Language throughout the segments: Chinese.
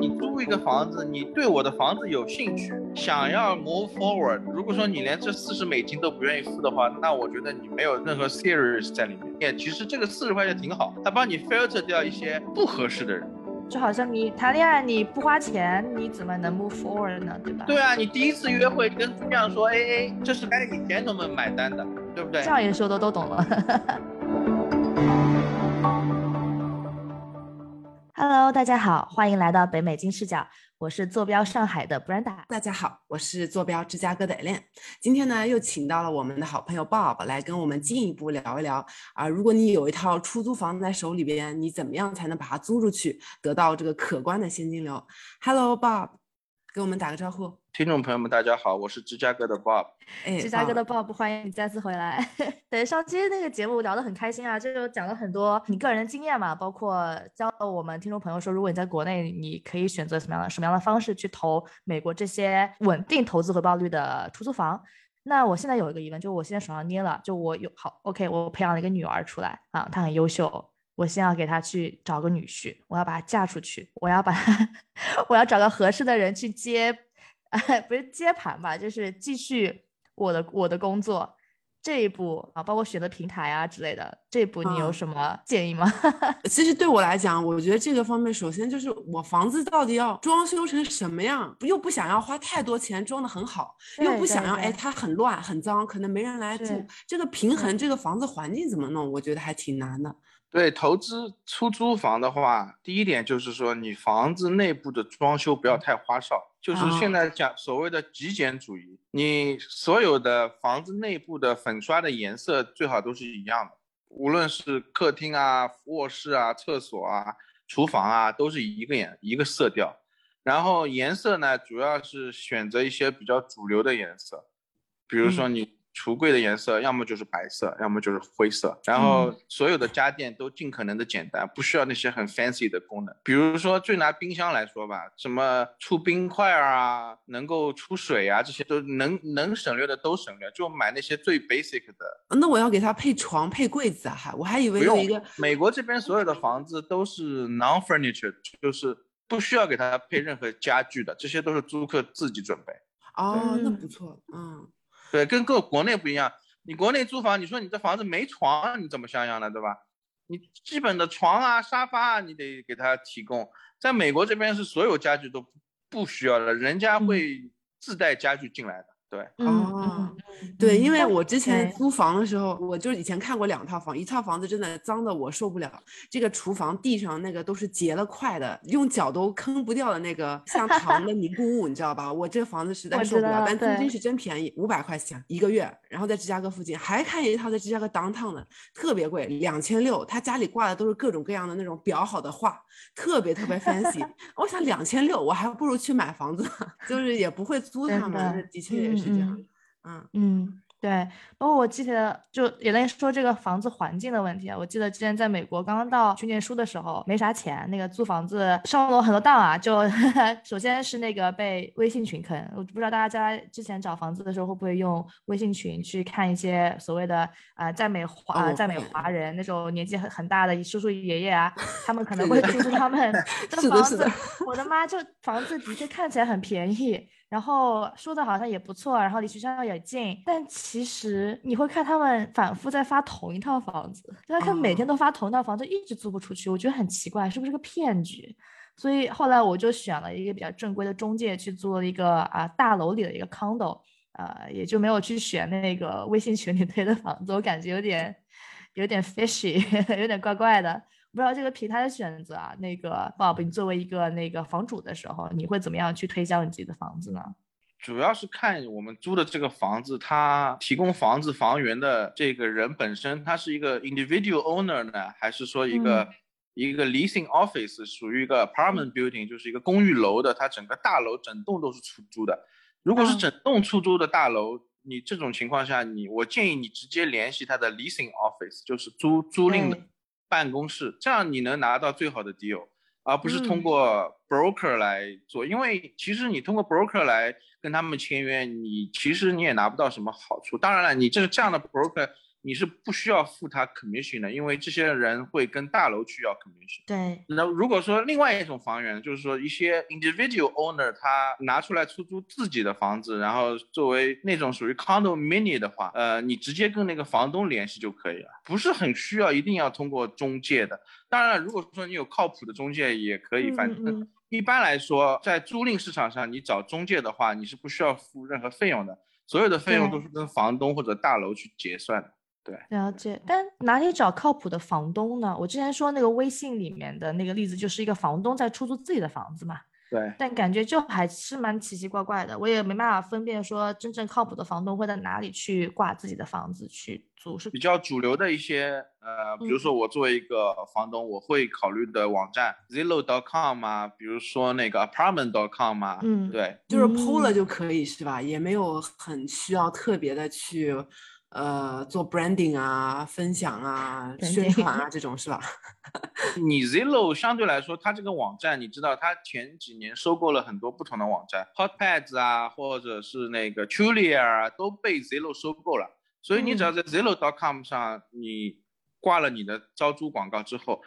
你租一个房子，你对我的房子有兴趣，想要 move forward。如果说你连这四十美金都不愿意付的话，那我觉得你没有任何 serious 在里面。也其实这个四十块钱挺好，它帮你 filter 掉一些不合适的人。就好像你谈恋爱你不花钱，你怎么能 move forward 呢？对吧？对啊，你第一次约会跟姑娘说 AA，这是该给 gentlemen 买单的，对不对？这样也说的都懂了。Hello，大家好，欢迎来到北美金视角，我是坐标上海的 Brenda。大家好，我是坐标芝加哥的 Elen。今天呢，又请到了我们的好朋友 Bob 来跟我们进一步聊一聊啊，如果你有一套出租房在手里边，你怎么样才能把它租出去，得到这个可观的现金流？Hello，Bob，给我们打个招呼。听众朋友们，大家好，我是芝加哥的 Bob。哎，芝加哥的 Bob，欢迎你再次回来。对，上期那个节目聊得很开心啊，就讲了很多你个人的经验嘛，包括教了我们听众朋友说，如果你在国内，你可以选择什么样的什么样的方式去投美国这些稳定投资回报率的出租房。那我现在有一个疑问，就我现在手上捏了，就我有好 OK，我培养了一个女儿出来啊，她很优秀，我先要给他去找个女婿，我要把他嫁出去，我要把他，我要找个合适的人去接。哎，不是接盘吧，就是继续我的我的工作这一步啊，包括选择平台啊之类的这一步，你有什么建议吗？其实对我来讲，我觉得这个方面，首先就是我房子到底要装修成什么样，又不想要花太多钱装的很好，又不想要哎它很乱很脏，可能没人来住，这个平衡，这个房子环境怎么弄，我觉得还挺难的。对，投资出租房的话，第一点就是说，你房子内部的装修不要太花哨，就是现在讲所谓的极简主义，你所有的房子内部的粉刷的颜色最好都是一样的，无论是客厅啊、卧室啊、厕所啊、厨房啊，都是一个颜一个色调。然后颜色呢，主要是选择一些比较主流的颜色，比如说你。橱柜的颜色要么就是白色，要么就是灰色。然后所有的家电都尽可能的简单，不需要那些很 fancy 的功能。比如说，就拿冰箱来说吧，什么出冰块啊，能够出水啊，这些都能能省略的都省略，就买那些最 basic 的。那我要给它配床配柜子啊，还我还以为有一个。美国这边所有的房子都是 non furniture，就是不需要给它配任何家具的，这些都是租客自己准备。哦，那不错，嗯。对，跟各国内不一样。你国内租房，你说你这房子没床，你怎么像样呢？对吧？你基本的床啊、沙发啊，你得给他提供。在美国这边是所有家具都不需要的，人家会自带家具进来的。对哦，对，因为我之前租房的时候，我就以前看过两套房，一套房子真的脏的我受不了，这个厨房地上那个都是结了块的，用脚都坑不掉的那个像糖的凝固物，你知道吧？我这房子实在受不了，但租金是真便宜，五百块钱一个月，然后在芝加哥附近，还看见一套在芝加哥 downtown 的，特别贵，两千六，他家里挂的都是各种各样的那种裱好的画，特别特别 fancy，我想两千六，我还不如去买房子，就是也不会租他们，的确也是。是这样，嗯嗯。对，包括我记得，就也在说这个房子环境的问题啊。我记得之前在美国刚刚到去念书的时候，没啥钱，那个租房子上了很多当啊。就 首先是那个被微信群坑，我不知道大家之前找房子的时候会不会用微信群去看一些所谓的啊在美华在美华人那种年纪很很大的叔叔爷爷啊，他们可能会租租他们 的房子。我的妈，这房子的确看起来很便宜，然后说的好像也不错，然后离学校也近，但。其实你会看他们反复在发同一套房子，就他看每天都发同一套房子，一直租不出去，我觉得很奇怪，是不是个骗局？所以后来我就选了一个比较正规的中介去租了一个啊大楼里的一个 condo，呃，也就没有去选那个微信群里推的房子，我感觉有点有点 fishy，有点怪怪的。不知道这个平台的选择啊，那个 Bob，你作为一个那个房主的时候，你会怎么样去推销你自己的房子呢？主要是看我们租的这个房子，它提供房子房源的这个人本身，他是一个 individual owner 呢，还是说一个一个 leasing office，属于一个 apartment building，就是一个公寓楼的，它整个大楼整栋都是出租的。如果是整栋出租的大楼，你这种情况下，你我建议你直接联系他的 leasing office，就是租租赁的办公室，这样你能拿到最好的 deal。而不是通过 broker 来做，因为其实你通过 broker 来跟他们签约，你其实你也拿不到什么好处。当然了，你这这样的 broker，你是不需要付他 commission 的，因为这些人会跟大楼去要 commission。对。那如果说另外一种房源，就是说一些 individual owner 他拿出来出租自己的房子，然后作为那种属于 condo mini 的话，呃，你直接跟那个房东联系就可以了，不是很需要一定要通过中介的。当然，如果说你有靠谱的中介也可以，反正一般来说，在租赁市场上，你找中介的话，你是不需要付任何费用的，所有的费用都是跟房东或者大楼去结算的。对，了解。但哪里找靠谱的房东呢？我之前说那个微信里面的那个例子，就是一个房东在出租自己的房子嘛。对。但感觉就还是蛮奇奇怪怪的，我也没办法分辨说真正靠谱的房东会在哪里去挂自己的房子去租。是比较主流的一些，呃，比如说我作为一个房东，我会考虑的网站 Zillow.com 啊，比如说那个 Apartment.com 啊。嗯，对，就是 PO 了就可以是吧？也没有很需要特别的去。呃，做 branding 啊，分享啊，宣传啊，这种是吧？你 Zillow 相对来说，它这个网站，你知道，它前几年收购了很多不同的网站，Hotpads 啊，或者是那个 Trulia 啊，都被 Zillow 收购了。所以你只要在 Zillow.com 上，你。挂了你的招租广告之后，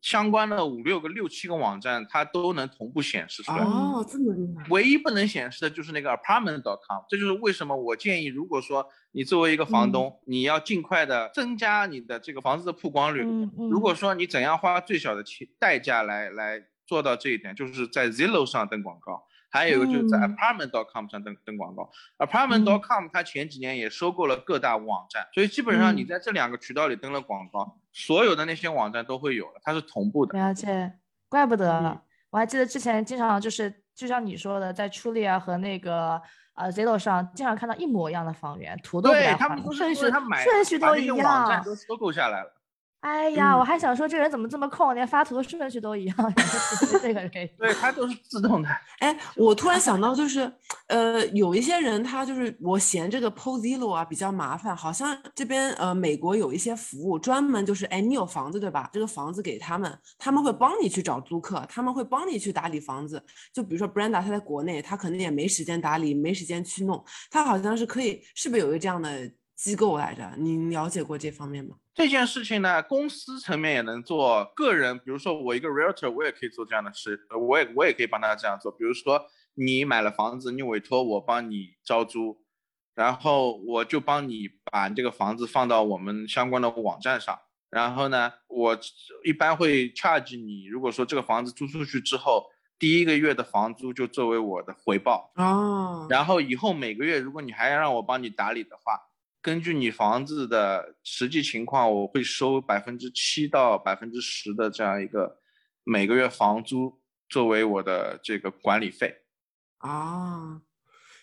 相关的五六个、六七个网站它都能同步显示出来。哦，这么厉害！唯一不能显示的就是那个 apartment.com。这就是为什么我建议，如果说你作为一个房东，你要尽快的增加你的这个房子的曝光率。如果说你怎样花最小的钱代价来来做到这一点，就是在 Zillow 上登广告。还有一个就是在 Apartment.com 上登登广告，Apartment.com 它前几年也收购了各大网站，所以基本上你在这两个渠道里登了广告，所有的那些网站都会有了，它是同步的。了解，怪不得了，我还记得之前经常就是就像你说的，在 Trulia 和那个呃 Zillow 上经常看到一模一样的房源，图都对他们顺序买顺序都一样，网站都收购下来了。哎呀，我还想说这人怎么这么空，连发图的顺序都一样。这个可以，对他都是自动的。哎，我突然想到，就是，呃，有一些人他就是我嫌这个 Pozillo 啊比较麻烦，好像这边呃美国有一些服务专门就是，哎，你有房子对吧？这个房子给他们，他们会帮你去找租客，他们会帮你去打理房子。就比如说 Brenda，他在国内，他可能也没时间打理，没时间去弄，他好像是可以，是不是有一个这样的？机构来着，您了解过这方面吗？这件事情呢，公司层面也能做，个人，比如说我一个 realtor，我也可以做这样的事，我也我也可以帮他这样做。比如说你买了房子，你委托我帮你招租，然后我就帮你把这个房子放到我们相关的网站上，然后呢，我一般会 charge 你，如果说这个房子租出去之后，第一个月的房租就作为我的回报哦，然后以后每个月如果你还要让我帮你打理的话。根据你房子的实际情况，我会收百分之七到百分之十的这样一个每个月房租作为我的这个管理费。啊，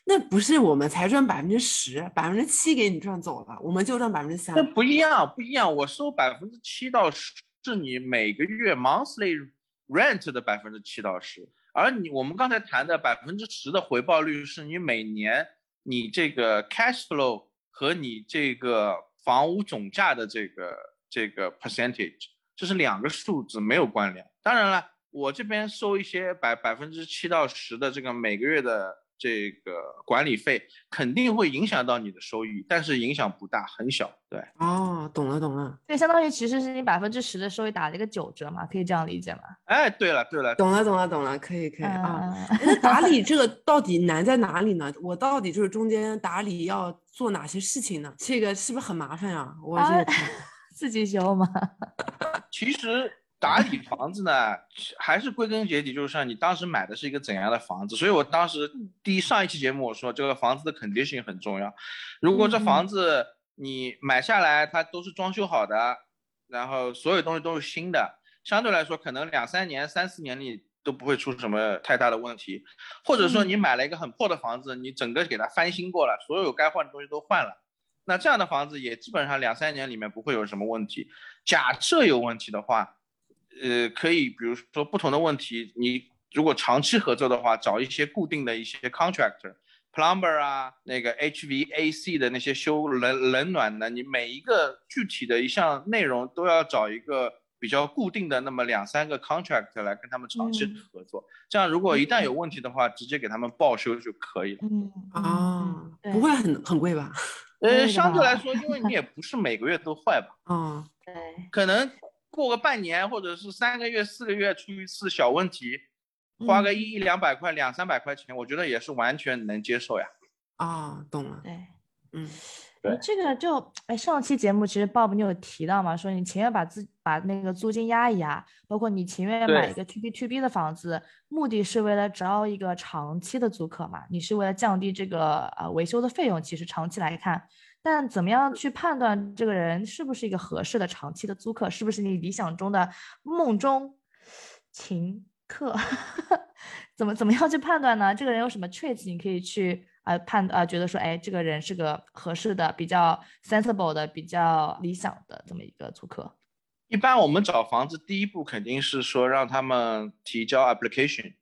那不是我们才赚百分之十，百分之七给你赚走了，我们就赚百分之三。那不一样，不一样。我收百分之七到十是你每个月 monthly rent 的百分之七到十，而你我们刚才谈的百分之十的回报率是你每年你这个 cash flow。和你这个房屋总价的这个这个 percentage，这是两个数字，没有关联。当然了，我这边收一些百百分之七到十的这个每个月的。这个管理费肯定会影响到你的收益，但是影响不大，很小。对，哦，懂了懂了。对，相当于其实是你百分之十的收益打了一个九折嘛，可以这样理解吗？哎，对了对了，懂了懂了懂了，可以可以啊。那打理这个到底难在哪里呢？我到底就是中间打理要做哪些事情呢？这个是不是很麻烦呀？我这 自己修吗？其实。打理房子呢，还是归根结底就是像你当时买的是一个怎样的房子。所以我当时第一上一期节目我说这个房子的 condition 很重要。如果这房子你买下来它都是装修好的，然后所有东西都是新的，相对来说可能两三年、三四年里都不会出什么太大的问题。或者说你买了一个很破的房子，你整个给它翻新过了，所有该换的东西都换了，那这样的房子也基本上两三年里面不会有什么问题。假设有问题的话。呃，可以，比如说不同的问题，你如果长期合作的话，找一些固定的一些 contractor，plumber 啊，那个 HVAC 的那些修冷冷暖的，你每一个具体的一项内容都要找一个比较固定的那么两三个 contractor 来跟他们长期合作，这样如果一旦有问题的话，直接给他们报修就可以了。嗯啊，不会很很贵吧？呃，相对来说，因为 你也不是每个月都坏吧？嗯，对，可能过个半年或者是三个月、四个月出一次小问题，花个一一两百块、两三百块钱，我觉得也是完全能接受呀。啊，懂了。对，嗯，对这个就哎，上期节目其实 Bob 你有提到嘛，说你情愿把自把那个租金压一压，包括你情愿买一个 to B to B 的房子，目的是为了招一个长期的租客嘛，你是为了降低这个呃维修的费用，其实长期来看，但怎么样去判断这个人是不是一个合适的长期的租客，是不是你理想中的梦中情客？怎么怎么样去判断呢？这个人有什么 traits 你可以去呃判呃觉得说，哎，这个人是个合适的、比较 sensible 的、比较理想的这么一个租客。一般我们找房子，第一步肯定是说让他们提交 application。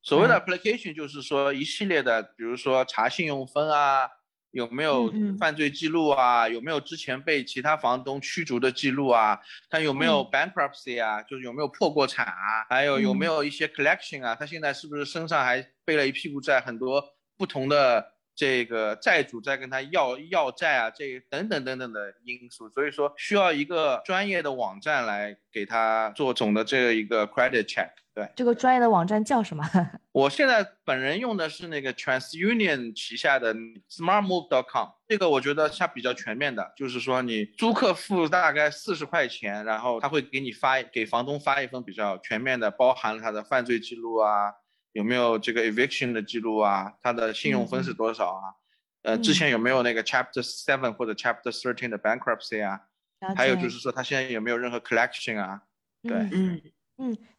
所谓的 application 就是说一系列的，比如说查信用分啊，有没有犯罪记录啊，有没有之前被其他房东驱逐的记录啊，他有没有 bankruptcy 啊，就是有没有破过产啊，还有有没有一些 collection 啊，他现在是不是身上还背了一屁股债，很多不同的。这个债主在跟他要要债啊，这等等等等的因素，所以说需要一个专业的网站来给他做总的这一个 credit check。对这个专业的网站叫什么？我现在本人用的是那个 TransUnion 旗下的 SmartMove.com，这个我觉得它比较全面的，就是说你租客付大概四十块钱，然后他会给你发给房东发一份比较全面的，包含了他的犯罪记录啊。有没有这个 eviction 的记录啊？他的信用分是多少啊？呃，之前有没有那个 Chapter Seven 或者 Chapter Thirteen 的 bankruptcy 啊？还有就是说他现在有没有任何 collection 啊？对，嗯嗯，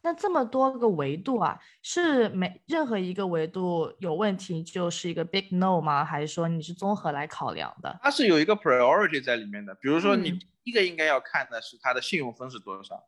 那这么多个维度啊，是每任何一个维度有问题就是一个 big no 吗？还是说你是综合来考量的？它是有一个 priority 在里面的。比如说你嗯第一个应该要看的是它的信用分是多少。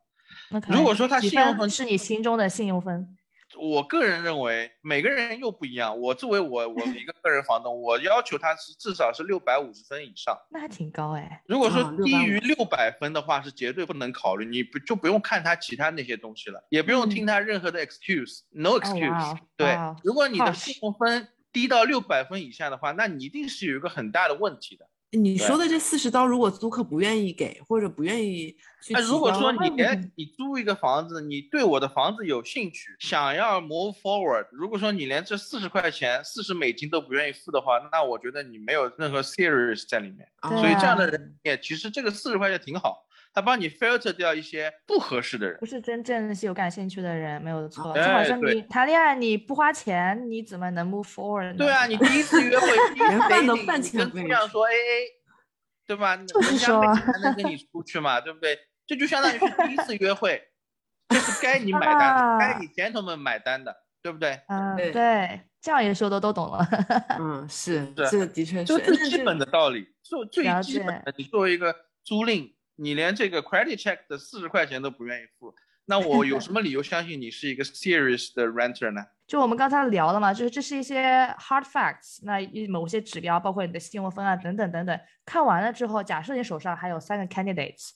OK，如果说它信用分分是你心中的信用分，我个人认为每个人又不一样。我作为我我一个个人房东，我要求他是至少是六百五十分以上。那还挺高哎。如果说啊低于650六百分的话，是绝对不能考虑，你不就不用看他其他那些东西了，也不用听他任何的 excuse，no 哦 excuse。对如果你的信用分低到六百分以下的话，那你一定是有一个很大的问题的。你说的这四十刀，如果租客不愿意给或者不愿意去那如果说你嗯连你租一个房子，你对我的房子有兴趣，想要 move forward，如果说你连这四十块钱、四十美金都不愿意付的话，那我觉得你没有任何 serious 在里面。啊所以这样的啊人也其实这个四十块钱挺好，他帮你 filter 掉一些不合适的人不。是真正是有感兴趣的人，没有错。啊就好像你谈恋爱，你不花钱，你怎么能 move forward 呢？对啊，你第一次约会，第一次连饭都 dating，饭你跟钱不愿意出姑娘说 A A，对吧？就是说钱才能跟你出去嘛，对不对？这就相当于是第一次约会，这是该你买单的，该啊你 gentleman 买单的，对不对？嗯，对对，这样也说的都懂了。嗯，是，是这个的确，就是最基本的道理，做最基本的。你作为一个租赁，你连这个 credit check 的四十块钱都不愿意付，那我有什么理由相信你是一个 serious 的 renter 呢？就我们刚才聊了嘛，就是这是一些 hard facts，那一某些指标，包括你的信用分啊等等等等，看完了之后，假设你手上还有三个 candidates，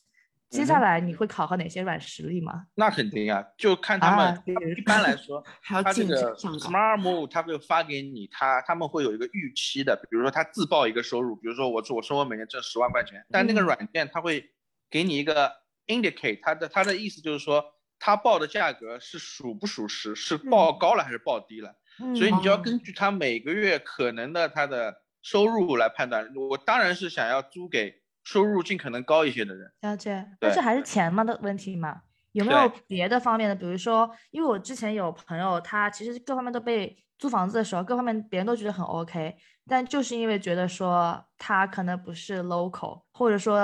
接下来你会考核哪些软实力吗？那肯定啊，就看他们。啊一般来说，他这个。Smart Move 他会发给你，他他们会有一个预期的，比如说他自报一个收入，比如说我说我说我每年挣十万块钱，但那个嗯软件它会给你一个 indicate，它的它的意思就是说他报的价格是属不属实，是报高了还是报低了，所以嗯你就要哦根据他每个月可能的他的收入来判断。我当然是想要租给收入尽可能高一些的人。了解，但是还是钱嘛的问题嘛。有没有别的方面的？比如说，因为我之前有朋友，他其实各方面都被租房子的时候，各方面别人都觉得很 OK，但就是因为觉得说他可能不是 local，或者说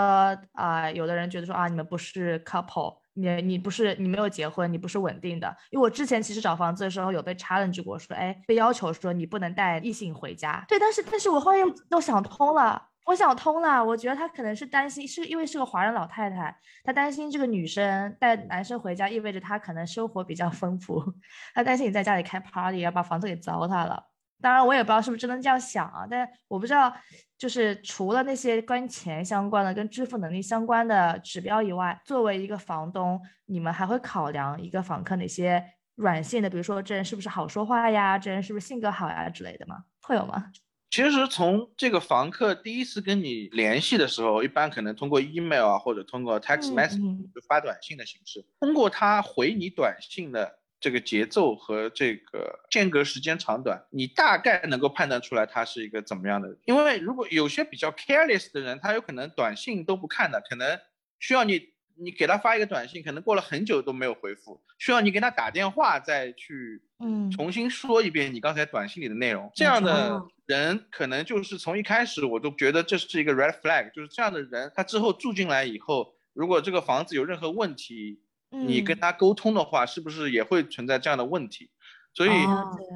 啊、有的人觉得说啊，你们不是 couple，你你不是你没有结婚，你不是稳定的。因为我之前其实找房子的时候有被 challenge 过，说哎，被要求说你不能带异性回家。对，但是但是我后来又又想通了。我想通了，我觉得他可能是担心，是因为是个华人老太太，她担心这个女生带男生回家意味着她可能生活比较丰富，她担心你在家里开 party 要把房子给糟蹋了。当然，我也不知道是不是真的这样想啊，但我不知道，就是除了那些跟钱相关的、跟支付能力相关的指标以外，作为一个房东，你们还会考量一个访客哪些软性的，比如说这人是不是好说话呀，这人是不是性格好呀之类的吗？会有吗？其实从这个房客第一次跟你联系的时候，一般可能通过 email 啊，或者通过 text message 就发短信的形式，通过他回你短信的这个节奏和这个间隔时间长短，你大概能够判断出来他是一个怎么样的人。因为如果有些比较 careless 的人，他有可能短信都不看的，可能需要你。你给他发一个短信，可能过了很久都没有回复，需要你给他打电话再去，嗯，重新说一遍你刚才短信里的内容。这样的人可能就是从一开始我都觉得这是一个 red flag，就是这样的人，他之后住进来以后，如果这个房子有任何问题，你跟他沟通的话，是不是也会存在这样的问题？所以，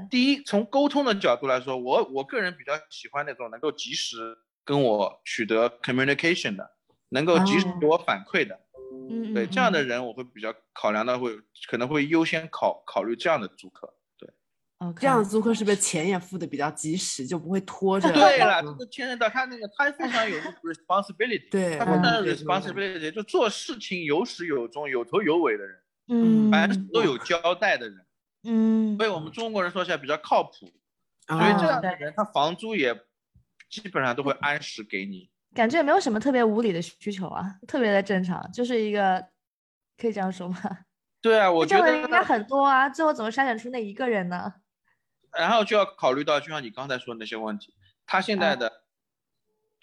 第一，从沟通的角度来说，我我个人比较喜欢那种能够及时跟我取得 communication 的，能够及时给我反馈的。嗯，对，这样的人我会比较考量的，会可能会优先考考虑这样的租客。对，这样的租客是不是钱也付的比较及时，就不会拖着？对了，这个牵扯到他那个，他非常有 responsibility，对，他非常有 responsibility，就做事情有始有终、有头有尾的人，嗯，凡事都有交代的人，嗯，所以我们中国人说起来比较靠谱，所以这样的人他房租也基本上都会按时给你。感觉也没有什么特别无理的需求啊，特别的正常，就是一个可以这样说吗？对啊，我觉得应该很多啊，最后怎么筛选出那一个人呢？然后就要考虑到，就像你刚才说的那些问题，他现在的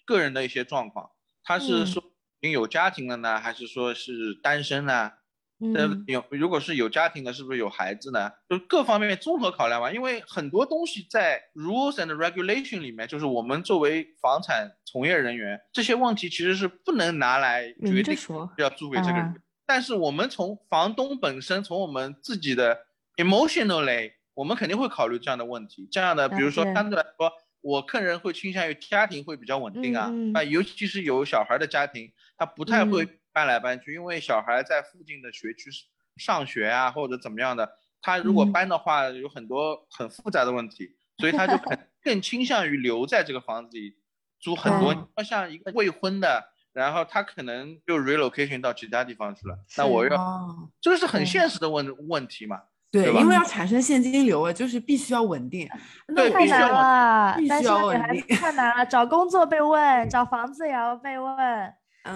个人的一些状况，他是说已经有家庭了呢，还是说是单身呢？嗯，有如果是有家庭的，是不是有孩子呢？就各方面综合考量吧。因为很多东西在 rules and regulation 里面，就是我们作为房产从业人员，这些问题其实是不能拿来决定要租给这个人。但是我们从房东本身，从我们自己的 emotionally，我们肯定会考虑这样的问题。这样的，比如说相对来说，我个人会倾向于家庭会比较稳定啊，啊，尤其是有小孩的家庭，他不太会。搬来搬去，因为小孩在附近的学区上学啊，或者怎么样的，他如果搬的话，有很多很复杂的问题，所以他就很 更倾向于留在这个房子里租很多。像一个未婚的，然后他可能就 relocation 到其他地方去了，那我要，这个是很现实的问问题嘛？对，因为要产生现金流啊，就是必须要稳定。那，太难了，必须要稳定。太难了，找工作被问，找房子也要被问。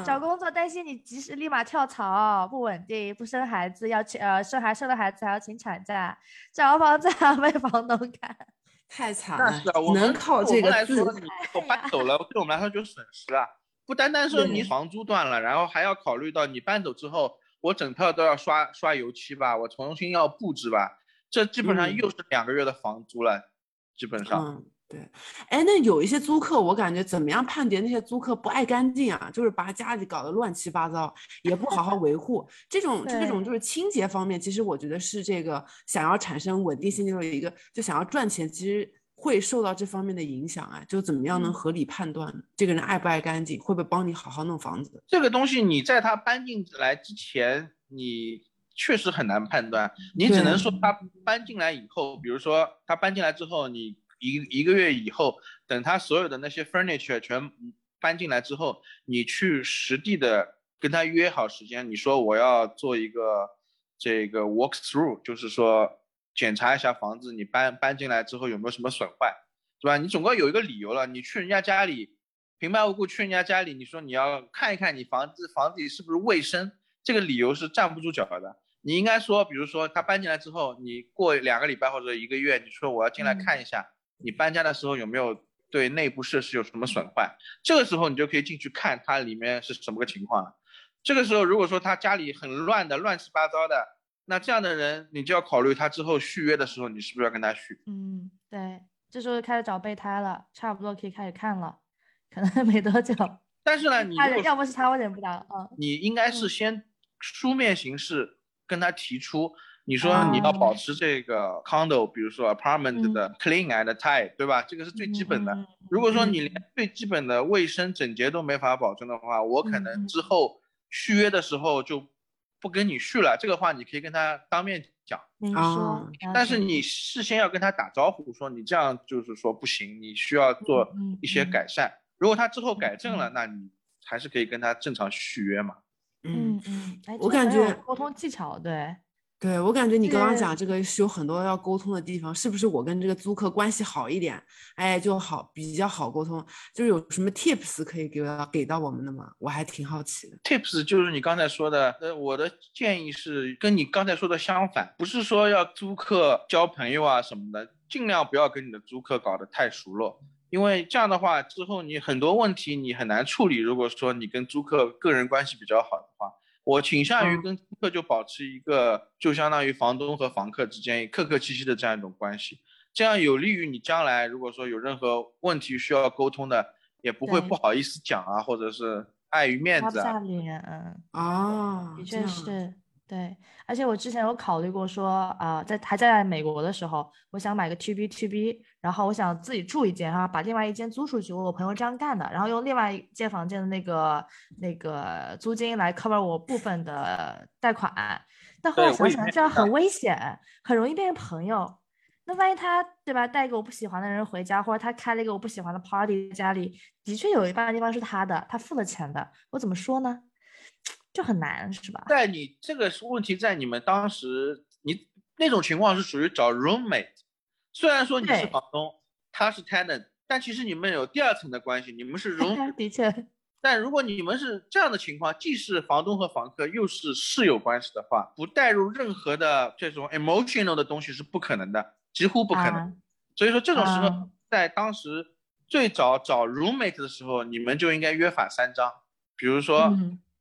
找工作担心你及时立马跳槽不稳定，不生孩子要请呃生孩生了孩子还要请产假，找房子还要被房东赶，太惨了。那是啊，我能靠这个自我搬走了，对我们来说就损失啊。不单单说你房租断了，然后还要考虑到你搬走之后，我整套都要刷刷油漆吧，我重新要布置吧，这基本上又是两个月的房租了，基本上。对，哎，那有一些租客，我感觉怎么样判别那些租客不爱干净啊？就是把家里搞得乱七八糟，也不好好维护，这种这种就是清洁方面，其实我觉得是这个想要产生稳定现金流的一个，就想要赚钱，其实会受到这方面的影响啊。就怎么样能合理判断这个人爱不爱干净，会不会帮你好好弄房子？这个东西你在他搬进来之前，你确实很难判断，你只能说他搬进来以后，比如说他搬进来之后，你。一一个月以后，等他所有的那些 furniture 全搬进来之后，你去实地的跟他约好时间，你说我要做一个这个 walk through，就是说检查一下房子，你搬搬进来之后有没有什么损坏，是吧？你总归有一个理由了。你去人家家里，平白无故去人家家里，你说你要看一看你房子房子里是不是卫生，这个理由是站不住脚的。你应该说，比如说他搬进来之后，你过两个礼拜或者一个月，你说我要进来看一下。你搬家的时候有没有对内部设施有什么损坏？这个时候你就可以进去看它里面是什么个情况了。这个时候如果说他家里很乱的、乱七八糟的，那这样的人你就要考虑他之后续约的时候你是不是要跟他续？嗯，对，这时候开始找备胎了，差不多可以开始看了，可能 没多久。但是呢，你要不是他，我忍不了。嗯，你应该是先书面形式跟他提出。你说你要保持这个 condo，比如说 apartment 的 clean and tight，对吧？这个是最基本的。如果说你连最基本的卫生整洁都没法保证的话，我可能之后续约的时候就不跟你续了。这个话你可以跟他当面讲你说，但是你事先要跟他打招呼，说你这样就是说不行，你需要做一些改善。如果他之后改正了，那你还是可以跟他正常续约嘛。嗯嗯，我感觉沟通技巧对。对我感觉你刚刚讲这个是有很多要沟通的地方，是不是我跟这个租客关系好一点，哎，就好比较好沟通？就是有什么 tips 可以给到给到我们的吗？我还挺好奇的。tips 就是你刚才说的，呃，我的建议是跟你刚才说的相反，不是说要租客交朋友啊什么的，尽量不要跟你的租客搞得太熟络，因为这样的话之后你很多问题你很难处理。如果说你跟租客个人关系比较好的话。我倾向于跟租客就保持一个，就相当于房东和房客之间客客气气的这样一种关系，这样有利于你将来如果说有任何问题需要沟通的，也不会不好意思讲啊，或者是碍于面子啊。嗯，啊，的确是。对，而且我之前有考虑过说，啊，在还在美国的时候，我想买个 B B，然后我想自己住一间哈，把另外一间租出去。我朋友这样干的，然后用另外一间房间的那个那个租金来 cover 我部分的贷款。但后来想想，这样很危险，很容易变成朋友。那万一他对吧，带一个我不喜欢的人回家，或者他开了一个我不喜欢的 party，家里的确有一半的地方是他的，他付了钱的，我怎么说呢？就很难是吧？在你这个问题，在你们当时，你那种情况是属于找 roommate，虽然说你是房东，他是 tenant，但其实你们有第二层的关系，你们是 room。的确。但如果你们是这样的情况，既是房东和房客，又是室友关系的话，不带入任何的这种 emotional 的东西是不可能的，几乎不可能。所以说这种时候，在当时最早找 roommate 的时候，你们就应该约法三章，比如说。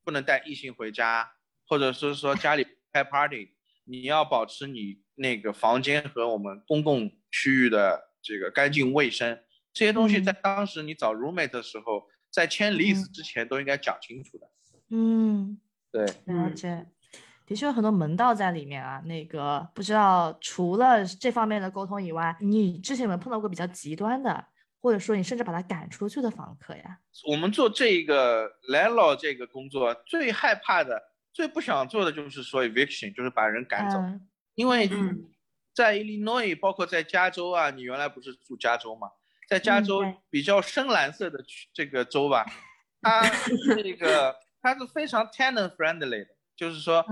不能带异性回家，或者是说家里开 party，你要保持你那个房间和我们公共区域的这个干净卫生，这些东西在当时你找 roommate 的时候，在签 lease 之前都应该讲清楚的。嗯，对，了解，的确有很多门道在里面啊。那个不知道除了这方面的沟通以外，你之前有没有碰到过比较极端的？或者说你甚至把他赶出去的房客呀？我们做这个 landlord 这个工作，最害怕的、最不想做的就是说 eviction，就是把人赶走。因为在 Illinois，包括在加州啊，你原来不是住加州吗？在加州比较深蓝色的这个州吧，它这个它是非常 tenant friendly 的，就是说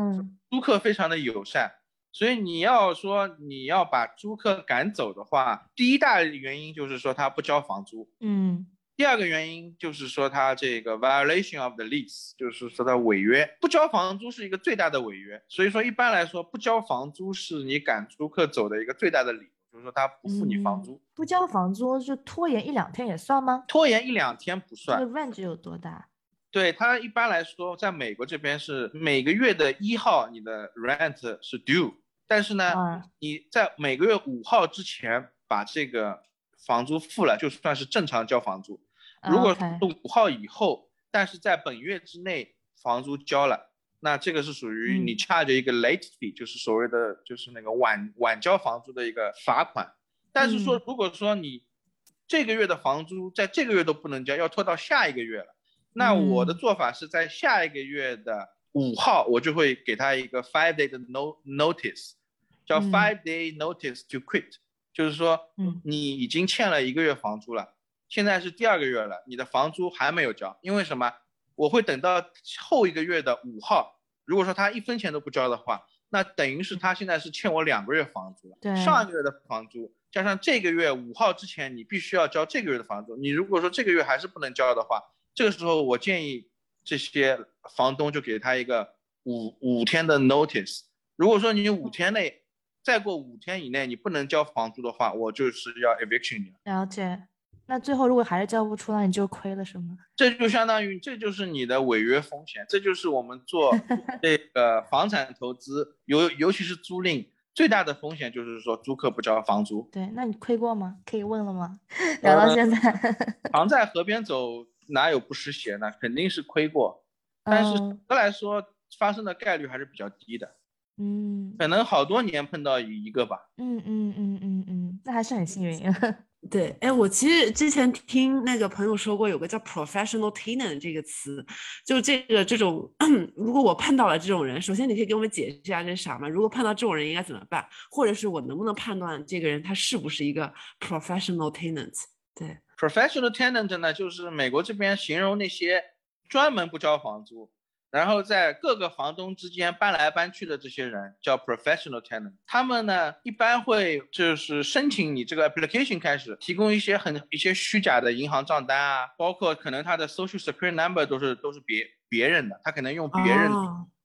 租客非常的友善。所以你要说你要把租客赶走的话，第一大原因就是说他不交房租，嗯，第二个原因就是说他这个 violation of the lease，就是说他违约，不交房租是一个最大的违约。所以说一般来说不交房租是你赶租客走的一个最大的理由，就是说他不付你房租。不交房租就拖延一两天也算吗？拖延一两天不算。这个 range 有多大？对他一般来说，在美国这边是每个月的一号你的 rent 是 due。但是呢，你在每个月五号之前把这个房租付了，就算是正常交房租。如果是五号以后，但是在本月之内房租交了，那这个是属于你 charge 一个 late fee，就是所谓的就是那个晚晚交房租的一个罚款。但是说，如果说你这个月的房租在这个月都不能交，要拖到下一个月了，那我的做法是在下一个月的五号，我就会给他一个 five day 的 no notice。叫 five day notice to quit，就是说，你已经欠了一个月房租了，现在是第二个月了，你的房租还没有交，因为什么？我会等到后一个月的五号，如果说他一分钱都不交的话，那等于是他现在是欠我两个月房租了。对，上一个月的房租加上这个月五号之前你必须要交这个月的房租，你如果说这个月还是不能交的话，这个时候我建议这些房东就给他一个五五天的 notice，如果说你五天内。再过五天以内你不能交房租的话，我就是要 eviction 你。了解。那最后如果还是交不出，那你就亏了是吗？这就相当于这就是你的违约风险，这就是我们做 这个房产投资，尤尤其是租赁最大的风险就是说租客不交房租。对，那你亏过吗？可以问了吗？聊到现在，常在河边走，哪有不湿鞋呢？肯定是亏过，但是总的来说发生的概率还是比较低的。嗯，可能好多年碰到一个吧。嗯嗯嗯嗯嗯，那还是很幸运。对，哎，我其实之前听那个朋友说过，有个叫 professional tenant 这个词，就这个这种，如果我碰到了这种人，首先你可以给我们解释一下这是啥吗？如果碰到这种人应该怎么办？或者是我能不能判断这个人他是不是一个 professional tenant？对，professional tenant 呢，就是美国这边形容那些专门不交房租。然后在各个房东之间搬来搬去的这些人叫 professional tenant，他们呢一般会就是申请你这个 application 开始提供一些很一些虚假的银行账单啊，包括可能他的 social security number 都是都是别别人的，他可能用别人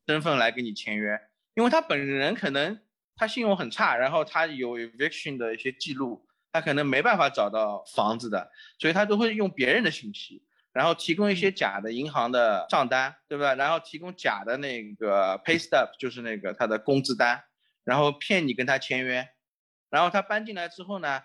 身份来给你签约，因为他本人可能他信用很差，然后他有 eviction 的一些记录，他可能没办法找到房子的，所以他都会用别人的信息。然后提供一些假的银行的账单，对吧？然后提供假的那个 pay stub，就是那个他的工资单，然后骗你跟他签约。然后他搬进来之后呢，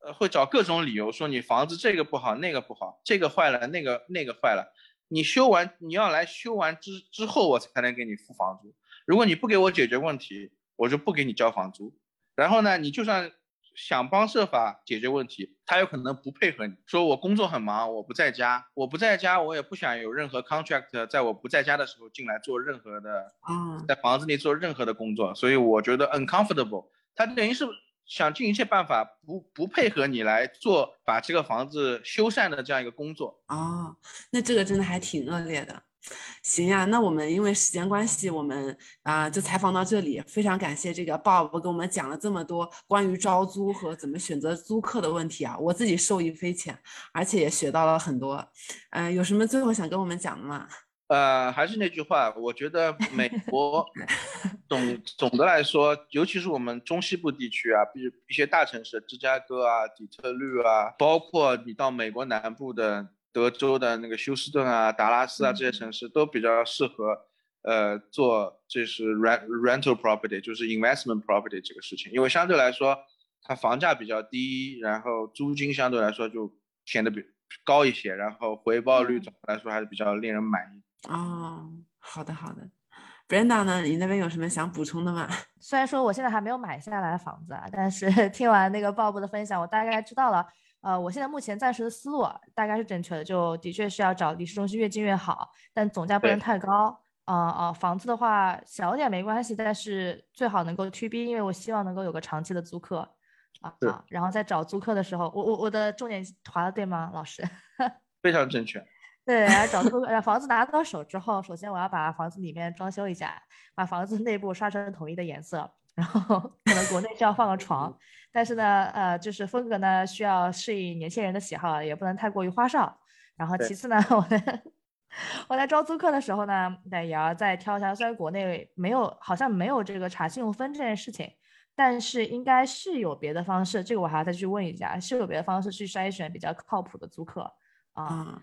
呃，会找各种理由说你房子这个不好，那个不好，这个坏了，那个那个坏了。你修完你要来修完之之后我才能给你付房租。如果你不给我解决问题，我就不给你交房租。然后呢，你就算。想方设法解决问题，他有可能不配合你，说我工作很忙，我不在家，我不在家，我也不想有任何 contract 在我不在家的时候进来做任何的啊，在房子里做任何的工作，所以我觉得 uncomfortable。他等于是想尽一切办法不不配合你来做把这个房子修缮的这样一个工作哦，那这个真的还挺恶劣的。行呀，那我们因为时间关系，我们啊就采访到这里。非常感谢这个 Bob 给我们讲了这么多关于招租和怎么选择租客的问题啊，我自己受益匪浅，而且也学到了很多。嗯，有什么最后想跟我们讲的吗？呃，还是那句话，我觉得美国 总总的来说，尤其是我们中西部地区啊，比如一些大城市，芝加哥啊、底特律啊，包括你到美国南部的。德州的那个休斯顿啊、达拉斯啊这些城市都比较适合，呃，做这是 rent rental property，就是 investment property 这个事情，因为相对来说它房价比较低，然后租金相对来说就显得比高一些，然后回报率总的来说还是比较令人满意。哦，好的好的，Brenda 呢，你那边有什么想补充的吗？虽然说我现在还没有买下来房子啊，但是 听完那个鲍勃的分享，我大概知道了。呃，我现在目前暂时的思路大概是正确的，就的确是要找离市中心越近越好，但总价不能太高。啊啊，房子的话小点没关系，但是最好能够 to B，因为我希望能够有个长期的租客。啊啊，然后在找租客的时候，我我我的重点划的对吗，老师？非常正确。对，然后找租客，房子拿到手之后，首先我要把房子里面装修一下，把房子内部刷成统一的颜色。然后可能国内需要放个床，但是呢，呃，就是风格呢需要适应年轻人的喜好，也不能太过于花哨。然后其次呢，我在我在招租客的时候呢，那也要再挑一下。虽然国内没有，好像没有这个查信用分这件事情，但是应该是有别的方式。这个我还要再去问一下，是有别的方式去筛选比较靠谱的租客啊。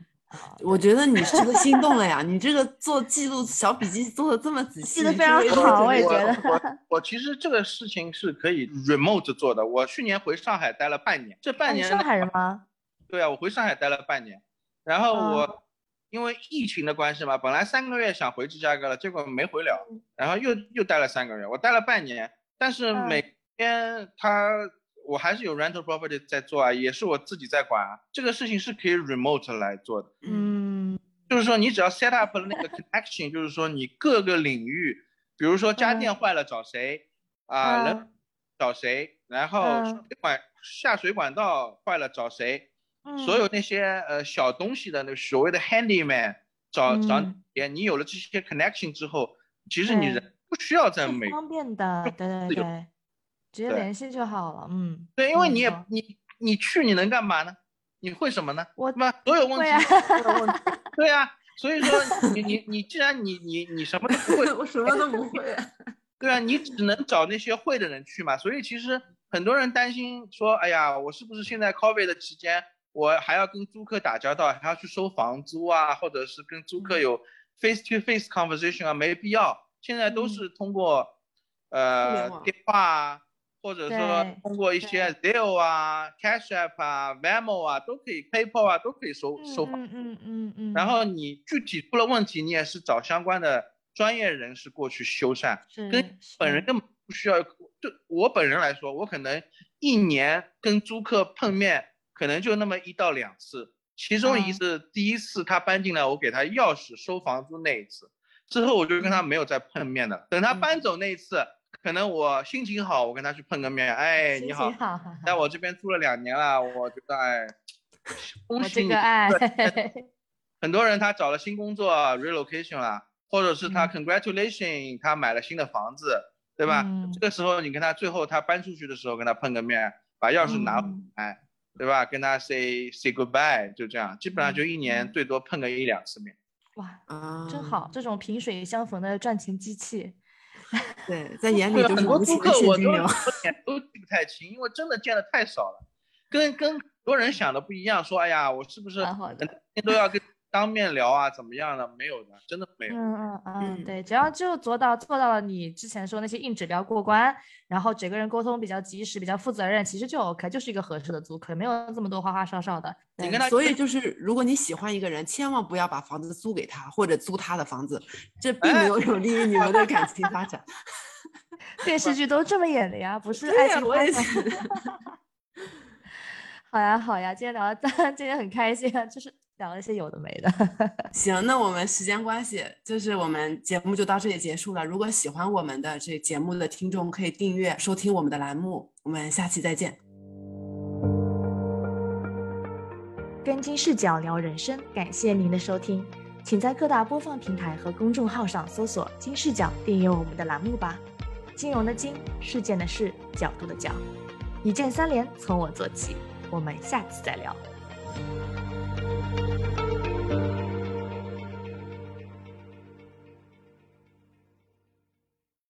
我觉得你是不是心动了呀？你这个做记录小笔记做的这么仔细，记得非常好，我也觉得。我我其实这个事情是可以 remote 做的。我去年回上海待了半年，这半年上海人吗？对啊，我回上海待了半年，然后我因为疫情的关系嘛，本来三个月想回芝加哥了，结果没回了，然后又又待了三个月，我待了半年，但是每天他。我还是有 rental property 在做啊，也是我自己在管啊。这个事情是可以 remote 来做的。嗯，就是说你只要 set up 了那个 connection，就是说你各个领域，比如说家电坏了找谁啊，人找谁，然后水管下水管道坏了找谁，所有那些呃小东西的那个所谓的 handyman 找找你。你有了这些 connection 之后，其实你人不需要在美方便的，对对对。直接联系就好了，嗯，对，因为你也你你去你能干嘛呢？你会什么呢？我那所有问题，对呀，所以说你你你既然你你你什么都不会，我什么都不会，对啊，你只能找那些会的人去嘛。所以其实很多人担心说，哎呀，我是不是现在 COVID 的期间，我还要跟租客打交道，还要去收房租啊，或者是跟租客有 face to face conversation 啊？没必要，现在都是通过呃电话啊。或者说通过一些 Zelle 啊、Cash App 啊、Venmo 啊，都可以 PayPal 啊，都可以收收房。嗯嗯嗯嗯。然后你具体出了问题，你也是找相关的专业人士过去修缮，跟本人根本不需要。就我本人来说，我可能一年跟租客碰面，可能就那么一到两次。其中一次，第一次他搬进来，我给他钥匙收房租那一次，之后我就跟他没有再碰面的。等他搬走那一次。可能我心情好，我跟他去碰个面，哎，你好，在我 这边住了两年了，我觉得哎，恭喜你。爱。很多人他找了新工作，relocation 了，或者是他 congratulation 他买了新的房子，对吧？这个时候你跟他最后他搬出去的时候跟他碰个面，把钥匙拿来，对吧？跟他 say say goodbye，就这样，基本上就一年最多碰个一两次面。哇，真好，这种萍水相逢的赚钱机器。对，在眼里都是无情的现金流。都记不太清，因为真的见的太少了，跟跟很多人想的不一样。说，哎呀，我是不是每天都要跟当面聊啊？怎么样的？没有的，真的没有。嗯嗯嗯，对，只要就做到做到了你之前说那些硬指标过关，然后整个人沟通比较及时、比较负责任，其实就 OK，就是一个合适的租客，没有这么多花花哨哨的。你跟他，所以就是如果你喜欢一个人，千万不要把房子租给他，或者租他的房子，这并没有有利于你们的感情发展。电视剧都这么演的呀，不是爱情关系。好呀好呀，今天聊的 今天很开心啊，就是聊了一些有的没的。行，那我们时间关系，就是我们节目就到这里结束了。如果喜欢我们的这节目的听众，可以订阅收听我们的栏目。我们下期再见。跟金视角聊人生，感谢您的收听，请在各大播放平台和公众号上搜索“金视角”，订阅我们的栏目吧。金融的金，事件的事，角度的角，一键三连，从我做起。我们下次再聊。